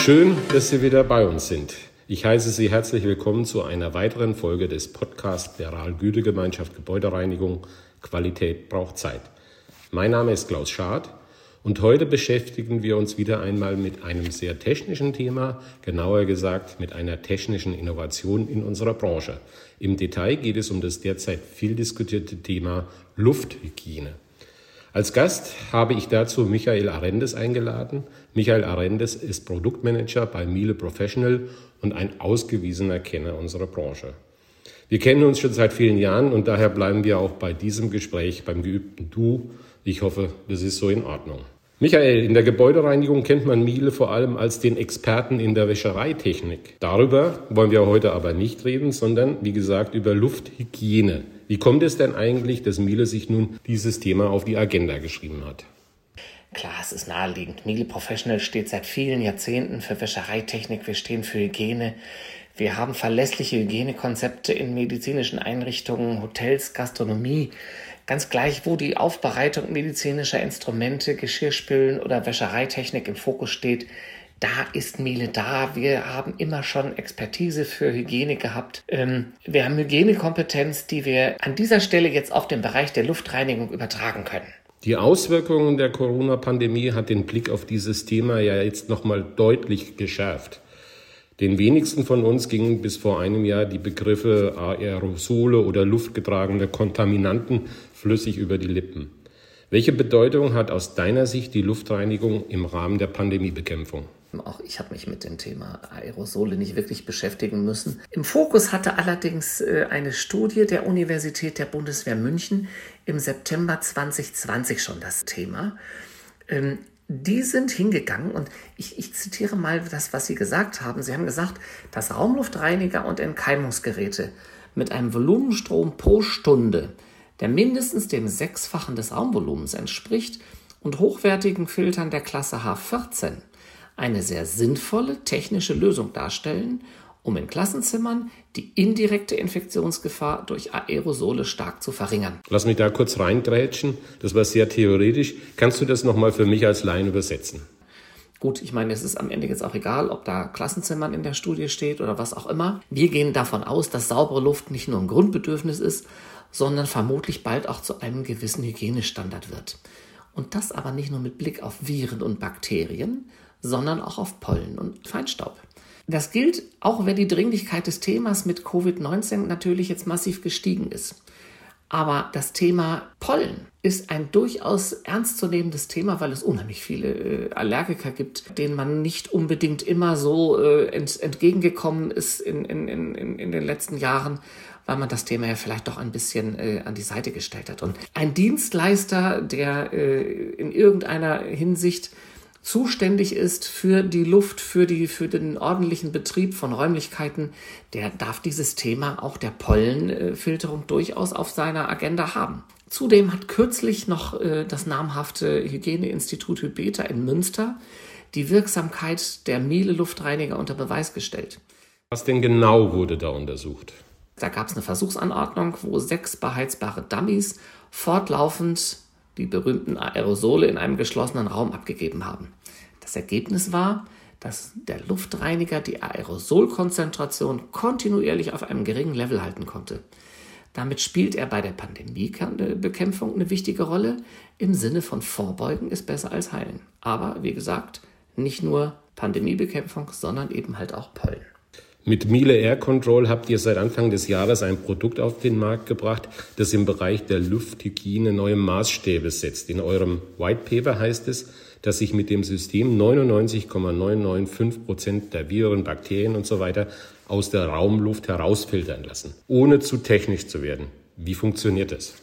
Schön, dass Sie wieder bei uns sind. Ich heiße Sie herzlich willkommen zu einer weiteren Folge des Podcasts der Rahl-Güte-Gemeinschaft Gebäudereinigung. Qualität braucht Zeit. Mein Name ist Klaus Schad und heute beschäftigen wir uns wieder einmal mit einem sehr technischen Thema, genauer gesagt mit einer technischen Innovation in unserer Branche. Im Detail geht es um das derzeit viel diskutierte Thema Lufthygiene. Als Gast habe ich dazu Michael Arendes eingeladen. Michael Arendes ist Produktmanager bei Miele Professional und ein ausgewiesener Kenner unserer Branche. Wir kennen uns schon seit vielen Jahren und daher bleiben wir auch bei diesem Gespräch beim geübten Du. Ich hoffe, das ist so in Ordnung. Michael, in der Gebäudereinigung kennt man Miele vor allem als den Experten in der Wäschereitechnik. Darüber wollen wir heute aber nicht reden, sondern wie gesagt über Lufthygiene. Wie kommt es denn eigentlich, dass Miele sich nun dieses Thema auf die Agenda geschrieben hat? Klar, es ist naheliegend. Miele Professional steht seit vielen Jahrzehnten für Wäschereitechnik. Wir stehen für Hygiene. Wir haben verlässliche Hygienekonzepte in medizinischen Einrichtungen, Hotels, Gastronomie. Ganz gleich, wo die Aufbereitung medizinischer Instrumente, Geschirrspülen oder Wäschereitechnik im Fokus steht, da ist Miele da. Wir haben immer schon Expertise für Hygiene gehabt. Ähm, wir haben Hygienekompetenz, die wir an dieser Stelle jetzt auf den Bereich der Luftreinigung übertragen können. Die Auswirkungen der Corona-Pandemie hat den Blick auf dieses Thema ja jetzt nochmal deutlich geschärft. Den wenigsten von uns gingen bis vor einem Jahr die Begriffe Aerosole oder luftgetragene Kontaminanten flüssig über die Lippen. Welche Bedeutung hat aus deiner Sicht die Luftreinigung im Rahmen der Pandemiebekämpfung? Auch ich habe mich mit dem Thema Aerosole nicht wirklich beschäftigen müssen. Im Fokus hatte allerdings äh, eine Studie der Universität der Bundeswehr München im September 2020 schon das Thema. Ähm, die sind hingegangen und ich, ich, zitiere mal das, was Sie gesagt haben. Sie haben gesagt, dass Raumluftreiniger und Entkeimungsgeräte mit einem Volumenstrom pro Stunde der mindestens dem Sechsfachen des Raumvolumens entspricht und hochwertigen Filtern der Klasse H14 eine sehr sinnvolle technische Lösung darstellen, um in Klassenzimmern die indirekte Infektionsgefahr durch Aerosole stark zu verringern. Lass mich da kurz reingrätschen. Das war sehr theoretisch. Kannst du das nochmal für mich als Laien übersetzen? Gut, ich meine, es ist am Ende jetzt auch egal, ob da Klassenzimmern in der Studie steht oder was auch immer. Wir gehen davon aus, dass saubere Luft nicht nur ein Grundbedürfnis ist, sondern vermutlich bald auch zu einem gewissen Hygienestandard wird. Und das aber nicht nur mit Blick auf Viren und Bakterien, sondern auch auf Pollen und Feinstaub. Das gilt auch, wenn die Dringlichkeit des Themas mit Covid-19 natürlich jetzt massiv gestiegen ist. Aber das Thema Pollen ist ein durchaus ernstzunehmendes Thema, weil es unheimlich viele äh, Allergiker gibt, denen man nicht unbedingt immer so äh, ent, entgegengekommen ist in, in, in, in den letzten Jahren weil man das Thema ja vielleicht doch ein bisschen äh, an die Seite gestellt hat. Und ein Dienstleister, der in irgendeiner Hinsicht zuständig ist für die Luft, für, die, für den ordentlichen Betrieb von Räumlichkeiten, der darf dieses Thema auch der Pollenfilterung durchaus auf seiner Agenda haben. Zudem hat kürzlich noch äh, das namhafte Hygieneinstitut Hybeta in Münster die Wirksamkeit der Miele-Luftreiniger unter Beweis gestellt. Was denn genau wurde da untersucht? Da gab es eine Versuchsanordnung, wo sechs beheizbare Dummies fortlaufend die berühmten Aerosole in einem geschlossenen Raum abgegeben haben. Das Ergebnis war, dass der Luftreiniger die Aerosolkonzentration kontinuierlich auf einem geringen Level halten konnte. Damit spielt er bei der Pandemiebekämpfung eine wichtige Rolle. Im Sinne von Vorbeugen ist besser als heilen. Aber wie gesagt, nicht nur Pandemiebekämpfung, sondern eben halt auch Pollen. Mit Miele Air Control habt ihr seit Anfang des Jahres ein Produkt auf den Markt gebracht, das im Bereich der Lufthygiene neue Maßstäbe setzt. In eurem White Paper heißt es, dass sich mit dem System 99,995 Prozent der Viren, Bakterien und so weiter aus der Raumluft herausfiltern lassen, ohne zu technisch zu werden. Wie funktioniert das?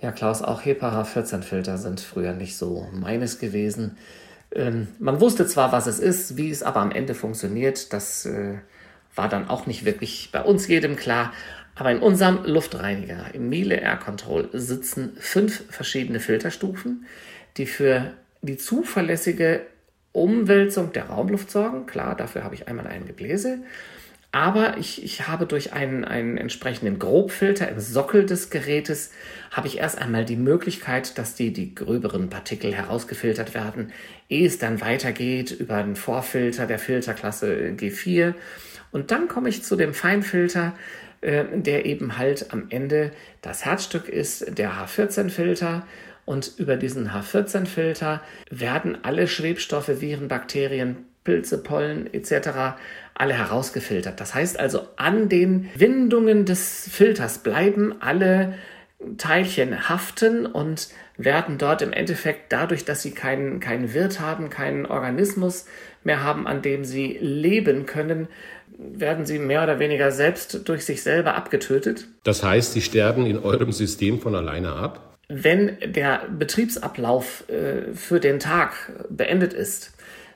Ja, Klaus, auch HEPA H14-Filter sind früher nicht so meines gewesen. Ähm, man wusste zwar, was es ist, wie es aber am Ende funktioniert, das äh, war dann auch nicht wirklich bei uns jedem klar. Aber in unserem Luftreiniger, im Miele Air Control, sitzen fünf verschiedene Filterstufen, die für die zuverlässige Umwälzung der Raumluft sorgen. Klar, dafür habe ich einmal ein Gebläse. Aber ich, ich habe durch einen, einen entsprechenden Grobfilter im Sockel des Gerätes, habe ich erst einmal die Möglichkeit, dass die, die gröberen Partikel herausgefiltert werden, ehe es dann weitergeht über einen Vorfilter der Filterklasse G4. Und dann komme ich zu dem Feinfilter, äh, der eben halt am Ende das Herzstück ist, der H14-Filter. Und über diesen H14-Filter werden alle Schwebstoffe, Viren, Bakterien, Pilze, Pollen etc. alle herausgefiltert. Das heißt also, an den Windungen des Filters bleiben alle Teilchen haften und werden dort im Endeffekt dadurch, dass sie keinen, keinen Wirt haben, keinen Organismus mehr haben, an dem sie leben können, werden sie mehr oder weniger selbst durch sich selber abgetötet. Das heißt, sie sterben in eurem System von alleine ab? Wenn der Betriebsablauf äh, für den Tag beendet ist,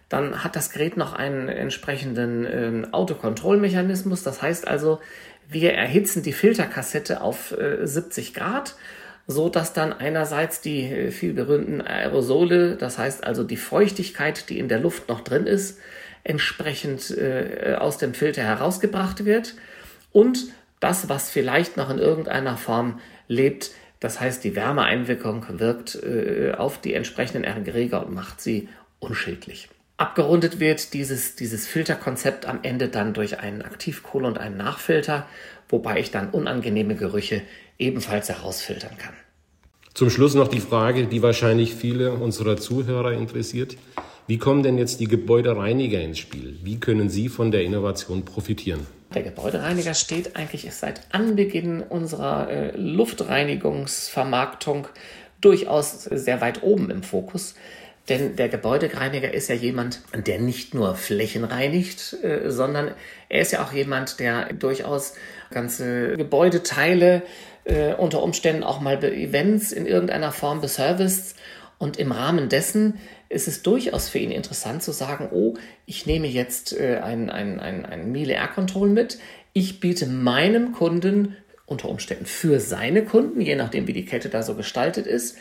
dann hat das Gerät noch einen entsprechenden äh, Autokontrollmechanismus. Das heißt also, wir erhitzen die Filterkassette auf äh, 70 Grad, so dass dann einerseits die äh, viel berühmten Aerosole, das heißt also die Feuchtigkeit, die in der Luft noch drin ist, entsprechend äh, aus dem Filter herausgebracht wird und das, was vielleicht noch in irgendeiner Form lebt, das heißt die Wärmeeinwirkung wirkt äh, auf die entsprechenden Erreger und macht sie unschädlich. Abgerundet wird dieses, dieses Filterkonzept am Ende dann durch einen Aktivkohle und einen Nachfilter, wobei ich dann unangenehme Gerüche ebenfalls herausfiltern kann. Zum Schluss noch die Frage, die wahrscheinlich viele unserer Zuhörer interessiert. Wie kommen denn jetzt die Gebäudereiniger ins Spiel? Wie können sie von der Innovation profitieren? Der Gebäudereiniger steht eigentlich seit Anbeginn unserer äh, Luftreinigungsvermarktung durchaus sehr weit oben im Fokus. Denn der Gebäudereiniger ist ja jemand, der nicht nur Flächen reinigt, äh, sondern er ist ja auch jemand, der durchaus ganze Gebäudeteile äh, unter Umständen auch mal bei Events in irgendeiner Form beserviced. Und im Rahmen dessen ist es durchaus für ihn interessant zu sagen, oh, ich nehme jetzt äh, ein, ein, ein, ein Miele Air Control mit. Ich biete meinem Kunden unter Umständen für seine Kunden, je nachdem wie die Kette da so gestaltet ist,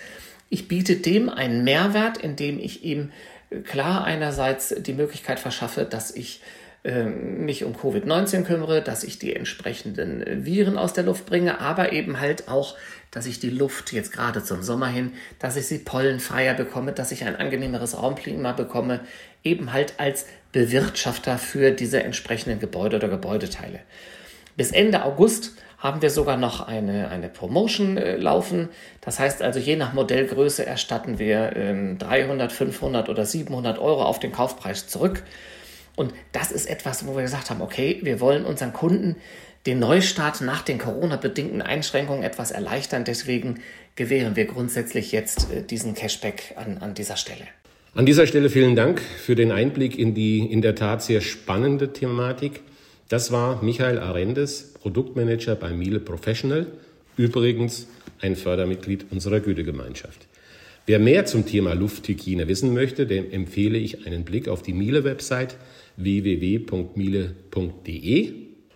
ich biete dem einen Mehrwert, indem ich ihm äh, klar einerseits die Möglichkeit verschaffe, dass ich mich um Covid-19 kümmere, dass ich die entsprechenden äh, Viren aus der Luft bringe, aber eben halt auch, dass ich die Luft jetzt gerade zum Sommer hin, dass ich sie pollenfreier bekomme, dass ich ein angenehmeres Raumklima bekomme, eben halt als Bewirtschafter für diese entsprechenden Gebäude oder Gebäudeteile. Bis Ende August haben wir sogar noch eine, eine Promotion äh, laufen. Das heißt also, je nach Modellgröße erstatten wir ähm, 300, 500 oder 700 Euro auf den Kaufpreis zurück. Und das ist etwas, wo wir gesagt haben, okay, wir wollen unseren Kunden den Neustart nach den Corona-bedingten Einschränkungen etwas erleichtern. Deswegen gewähren wir grundsätzlich jetzt äh, diesen Cashback an, an dieser Stelle. An dieser Stelle vielen Dank für den Einblick in die in der Tat sehr spannende Thematik. Das war Michael Arendes, Produktmanager bei Miele Professional, übrigens ein Fördermitglied unserer Gütegemeinschaft. Wer mehr zum Thema Lufthygiene wissen möchte, dem empfehle ich einen Blick auf die Miele-Website www.miele.de.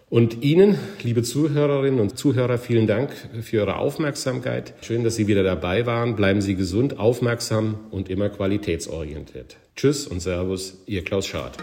Und Ihnen, liebe Zuhörerinnen und Zuhörer, vielen Dank für Ihre Aufmerksamkeit. Schön, dass Sie wieder dabei waren. Bleiben Sie gesund, aufmerksam und immer qualitätsorientiert. Tschüss und Servus, Ihr Klaus Schad.